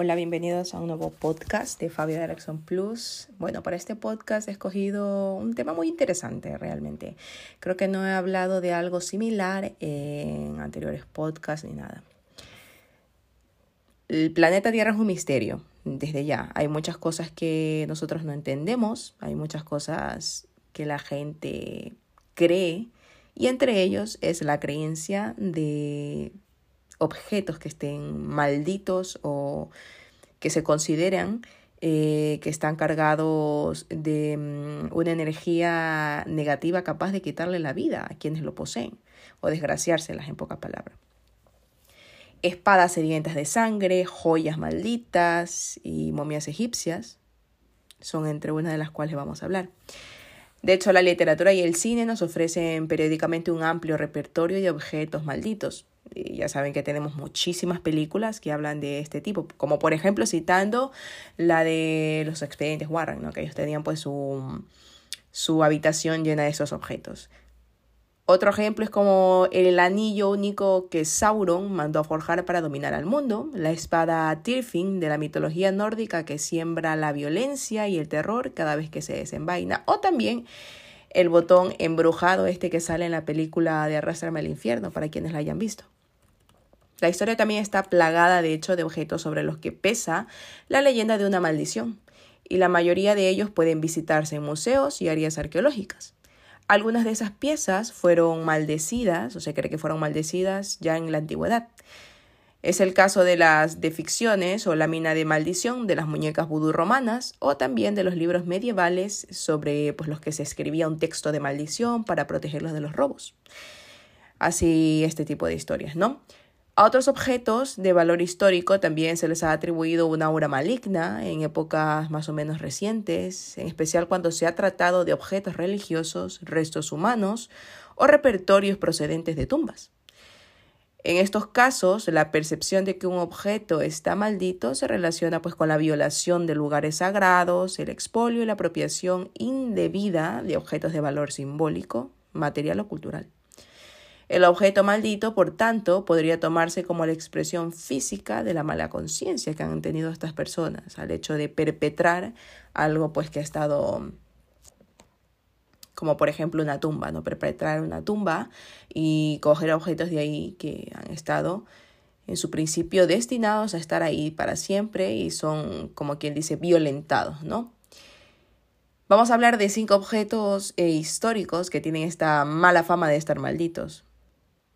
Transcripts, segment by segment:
Hola, bienvenidos a un nuevo podcast de Fabio Direction Plus. Bueno, para este podcast he escogido un tema muy interesante realmente. Creo que no he hablado de algo similar en anteriores podcasts ni nada. El planeta Tierra es un misterio, desde ya. Hay muchas cosas que nosotros no entendemos, hay muchas cosas que la gente cree y entre ellos es la creencia de objetos que estén malditos o que se consideran eh, que están cargados de mm, una energía negativa capaz de quitarle la vida a quienes lo poseen o desgraciárselas en pocas palabras. Espadas sedientas de sangre, joyas malditas y momias egipcias son entre una de las cuales vamos a hablar. De hecho, la literatura y el cine nos ofrecen periódicamente un amplio repertorio de objetos malditos, ya saben que tenemos muchísimas películas que hablan de este tipo, como por ejemplo citando la de los expedientes Warren, ¿no? que ellos tenían pues su, su habitación llena de esos objetos. Otro ejemplo es como el anillo único que Sauron mandó a forjar para dominar al mundo, la espada Tirfing de la mitología nórdica que siembra la violencia y el terror cada vez que se desenvaina, o también el botón embrujado este que sale en la película de Arrastrarme al infierno, para quienes la hayan visto. La historia también está plagada de hecho de objetos sobre los que pesa la leyenda de una maldición, y la mayoría de ellos pueden visitarse en museos y áreas arqueológicas. Algunas de esas piezas fueron maldecidas, o se cree que fueron maldecidas ya en la antigüedad. Es el caso de las deficciones o lámina de maldición de las muñecas vudú romanas o también de los libros medievales sobre pues, los que se escribía un texto de maldición para protegerlos de los robos. Así este tipo de historias, ¿no? A otros objetos de valor histórico también se les ha atribuido una aura maligna en épocas más o menos recientes, en especial cuando se ha tratado de objetos religiosos, restos humanos o repertorios procedentes de tumbas. En estos casos, la percepción de que un objeto está maldito se relaciona pues con la violación de lugares sagrados, el expolio y la apropiación indebida de objetos de valor simbólico, material o cultural. El objeto maldito, por tanto, podría tomarse como la expresión física de la mala conciencia que han tenido estas personas al hecho de perpetrar algo pues que ha estado como por ejemplo una tumba, ¿no? Perpetrar una tumba y coger objetos de ahí que han estado en su principio destinados a estar ahí para siempre y son, como quien dice, violentados, ¿no? Vamos a hablar de cinco objetos eh, históricos que tienen esta mala fama de estar malditos.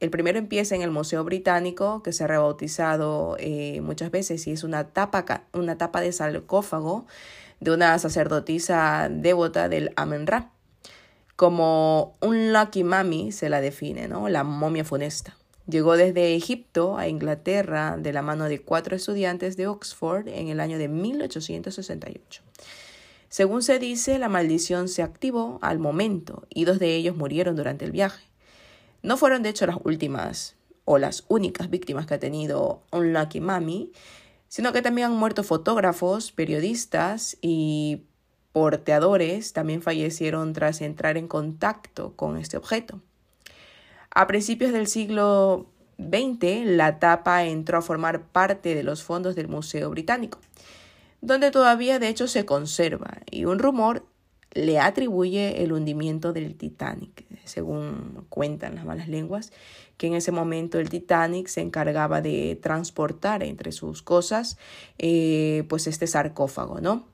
El primero empieza en el Museo Británico, que se ha rebautizado eh, muchas veces y es una tapa, una tapa de sarcófago de una sacerdotisa devota del Amen-Ra. Como un Lucky Mummy se la define, ¿no? La momia funesta. Llegó desde Egipto a Inglaterra de la mano de cuatro estudiantes de Oxford en el año de 1868. Según se dice, la maldición se activó al momento y dos de ellos murieron durante el viaje. No fueron de hecho las últimas o las únicas víctimas que ha tenido Unlucky Mami, sino que también han muerto fotógrafos, periodistas y porteadores también fallecieron tras entrar en contacto con este objeto. A principios del siglo XX, la tapa entró a formar parte de los fondos del Museo Británico, donde todavía de hecho se conserva, y un rumor le atribuye el hundimiento del Titanic, según cuentan las malas lenguas, que en ese momento el Titanic se encargaba de transportar entre sus cosas eh, pues este sarcófago, ¿no?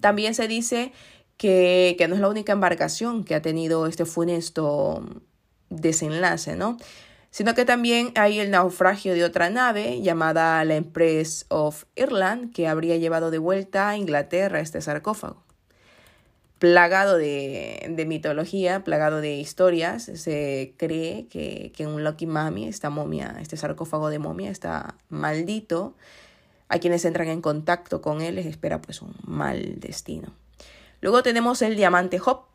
También se dice que, que no es la única embarcación que ha tenido este funesto desenlace, ¿no? sino que también hay el naufragio de otra nave llamada la Empress of Ireland que habría llevado de vuelta a Inglaterra este sarcófago plagado de, mitología, plagado de historias. Se cree que, que un Lucky Mummy, esta momia, este sarcófago de momia, está maldito. A quienes entran en contacto con él les espera pues un mal destino. Luego tenemos el diamante Hop.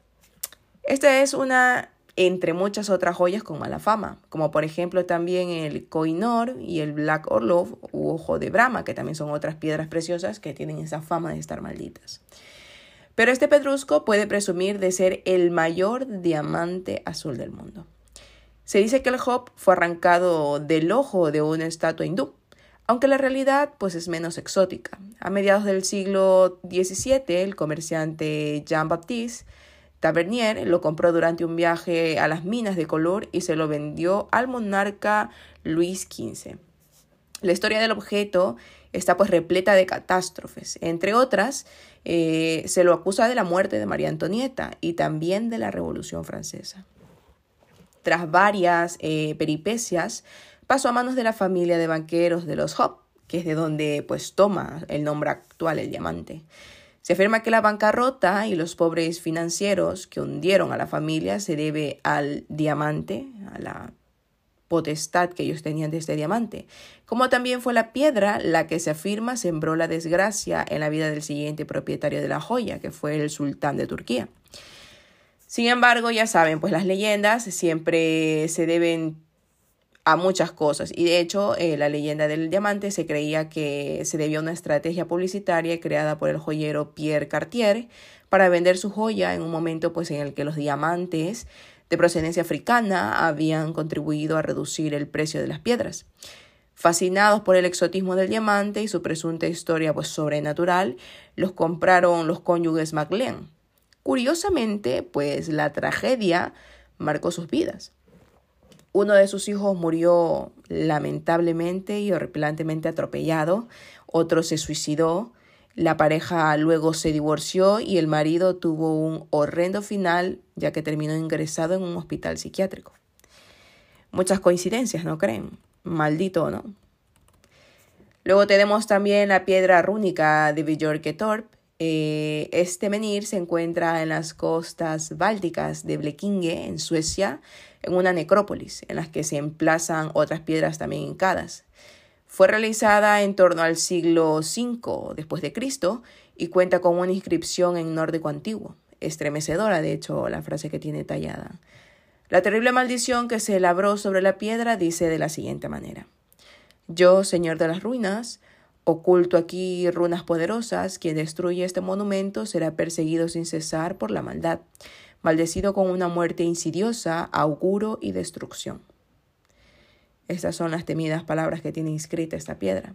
Esta es una entre muchas otras joyas con mala fama, como por ejemplo también el Koinor y el Black Orlov u Ojo de Brahma, que también son otras piedras preciosas que tienen esa fama de estar malditas. Pero este pedrusco puede presumir de ser el mayor diamante azul del mundo. Se dice que el hop fue arrancado del ojo de una estatua hindú, aunque la realidad pues es menos exótica. A mediados del siglo XVII, el comerciante Jean-Baptiste Tavernier lo compró durante un viaje a las minas de color y se lo vendió al monarca Luis XV. La historia del objeto está pues repleta de catástrofes. Entre otras, eh, se lo acusa de la muerte de María Antonieta y también de la Revolución Francesa. Tras varias eh, peripecias, pasó a manos de la familia de banqueros de los Hop, que es de donde pues toma el nombre actual el diamante. Se afirma que la bancarrota y los pobres financieros que hundieron a la familia se debe al diamante, a la potestad que ellos tenían de este diamante, como también fue la piedra la que se afirma sembró la desgracia en la vida del siguiente propietario de la joya, que fue el sultán de Turquía. Sin embargo, ya saben, pues las leyendas siempre se deben a muchas cosas y de hecho eh, la leyenda del diamante se creía que se debió a una estrategia publicitaria creada por el joyero Pierre Cartier para vender su joya en un momento pues en el que los diamantes de procedencia africana habían contribuido a reducir el precio de las piedras. Fascinados por el exotismo del diamante y su presunta historia pues, sobrenatural, los compraron los cónyuges MacLean. Curiosamente, pues la tragedia marcó sus vidas. Uno de sus hijos murió lamentablemente y horripilantemente atropellado, otro se suicidó, la pareja luego se divorció y el marido tuvo un horrendo final ya que terminó ingresado en un hospital psiquiátrico. Muchas coincidencias, ¿no creen? Maldito, ¿no? Luego tenemos también la piedra rúnica de Björketorp. Eh, este menir se encuentra en las costas bálticas de Blekinge, en Suecia, en una necrópolis, en las que se emplazan otras piedras también hincadas. Fue realizada en torno al siglo V después de Cristo y cuenta con una inscripción en nórdico antiguo, estremecedora de hecho la frase que tiene tallada. La terrible maldición que se labró sobre la piedra dice de la siguiente manera: Yo, señor de las ruinas, oculto aquí runas poderosas, quien destruye este monumento será perseguido sin cesar por la maldad, maldecido con una muerte insidiosa, auguro y destrucción. Estas son las temidas palabras que tiene inscrita esta piedra.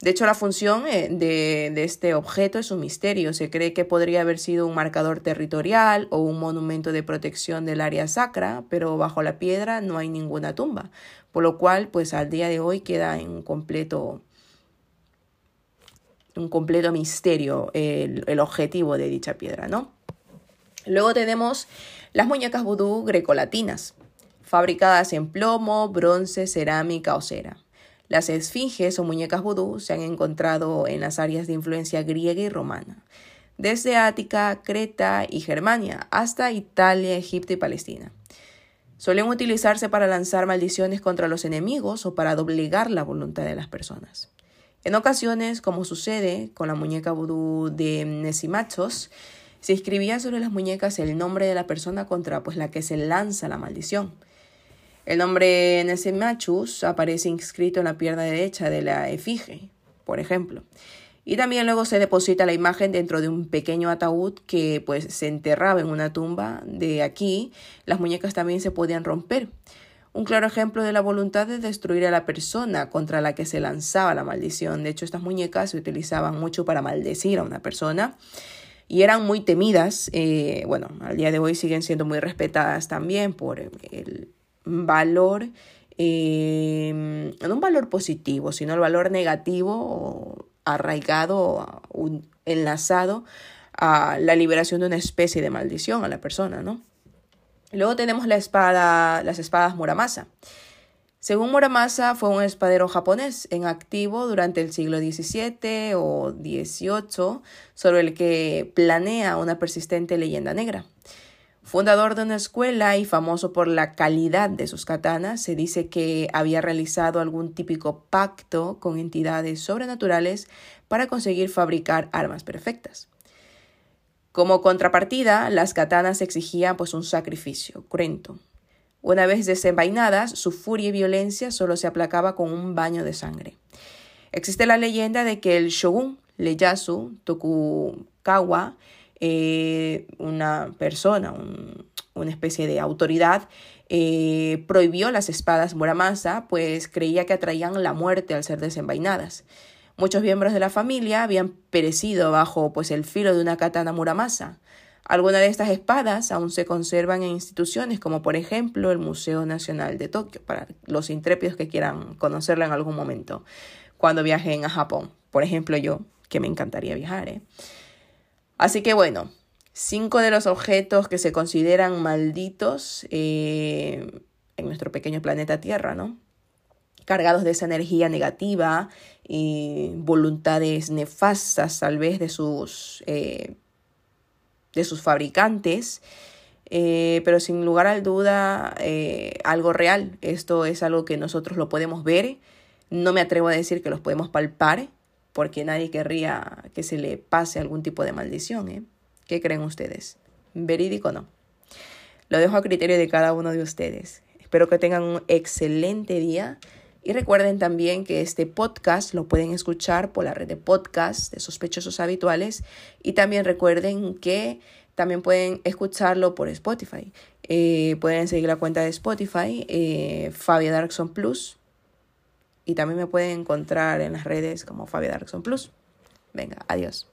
De hecho, la función eh, de, este objeto es un misterio. Se cree que podría haber sido un marcador territorial o un monumento de protección del área sacra, pero bajo la piedra no hay ninguna tumba, por lo cual, pues al día de hoy queda en un completo, un completo misterio el, el objetivo de dicha piedra, ¿no? Luego tenemos las muñecas vudú grecolatinas fabricadas en plomo, bronce, cerámica o cera. Las esfinges o muñecas vudú se han encontrado en las áreas de influencia griega y romana, desde Ática, Creta y Germania hasta Italia, Egipto y Palestina. Suelen utilizarse para lanzar maldiciones contra los enemigos o para doblegar la voluntad de las personas. En ocasiones, como sucede con la muñeca vudú de Nesimachos, se escribía sobre las muñecas el nombre de la persona contra pues, la que se lanza la maldición. El nombre Nesemachus aparece inscrito en la pierna derecha de la efigie, por ejemplo. Y también luego se deposita la imagen dentro de un pequeño ataúd que pues se enterraba en una tumba. De aquí las muñecas también se podían romper. Un claro ejemplo de la voluntad de destruir a la persona contra la que se lanzaba la maldición. De hecho, estas muñecas se utilizaban mucho para maldecir a una persona y eran muy temidas. Eh, bueno, al día de hoy siguen siendo muy respetadas también por el valor, eh, no un valor positivo, sino el valor negativo arraigado, enlazado a la liberación de una especie de maldición a la persona, ¿no? Luego tenemos la espada, las espadas Muramasa. Según Muramasa, fue un espadero japonés en activo durante el siglo XVII o XVIII, sobre el que planea una persistente leyenda negra. Fundador de una escuela y famoso por la calidad de sus katanas, se dice que había realizado algún típico pacto con entidades sobrenaturales para conseguir fabricar armas perfectas. Como contrapartida, las katanas exigían pues un sacrificio cruento. Una vez desenvainadas, su furia y violencia solo se aplacaba con un baño de sangre. Existe la leyenda de que el shogun Ieyasu Tokugawa eh, una persona, un, una especie de autoridad, eh, prohibió las espadas Muramasa, pues creía que atraían la muerte al ser desenvainadas. Muchos miembros de la familia habían perecido bajo pues el filo de una katana Muramasa. Algunas de estas espadas aún se conservan en instituciones como por ejemplo el Museo Nacional de Tokio, para los intrépidos que quieran conocerla en algún momento, cuando viajen a Japón. Por ejemplo yo, que me encantaría viajar. ¿eh? Así que bueno, cinco de los objetos que se consideran malditos eh, en nuestro pequeño planeta Tierra, ¿no? Cargados de esa energía negativa y voluntades nefastas tal vez de sus, eh, de sus fabricantes. Eh, pero sin lugar a duda algo real. Esto es algo que nosotros lo podemos ver. No me atrevo a decir que los podemos palpar, porque nadie querría que se le pase algún tipo de maldición. ¿eh? ¿Qué creen ustedes? ¿Verídico o no? Lo dejo a criterio de cada uno de ustedes. Espero que tengan un excelente día y recuerden también que este podcast lo pueden escuchar por la red de podcast de sospechosos habituales y también recuerden que también pueden escucharlo por Spotify. Eh, pueden seguir la cuenta de Spotify, eh, Fabia Darkson Plus, y también me pueden encontrar en las redes como Fabio Darkson Plus. Venga, adiós.